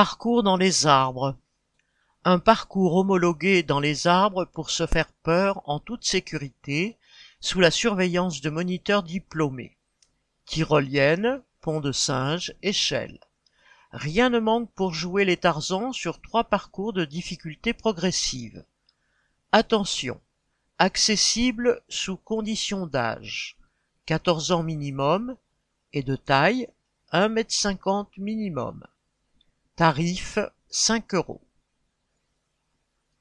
Parcours dans les arbres. Un parcours homologué dans les arbres pour se faire peur en toute sécurité, sous la surveillance de moniteurs diplômés. Tyrolienne, pont de singe, échelle. Rien ne manque pour jouer les Tarzans sur trois parcours de difficulté progressive. Attention, accessible sous condition d'âge, 14 ans minimum, et de taille, 1 m 50 minimum. Tarif 5 euros.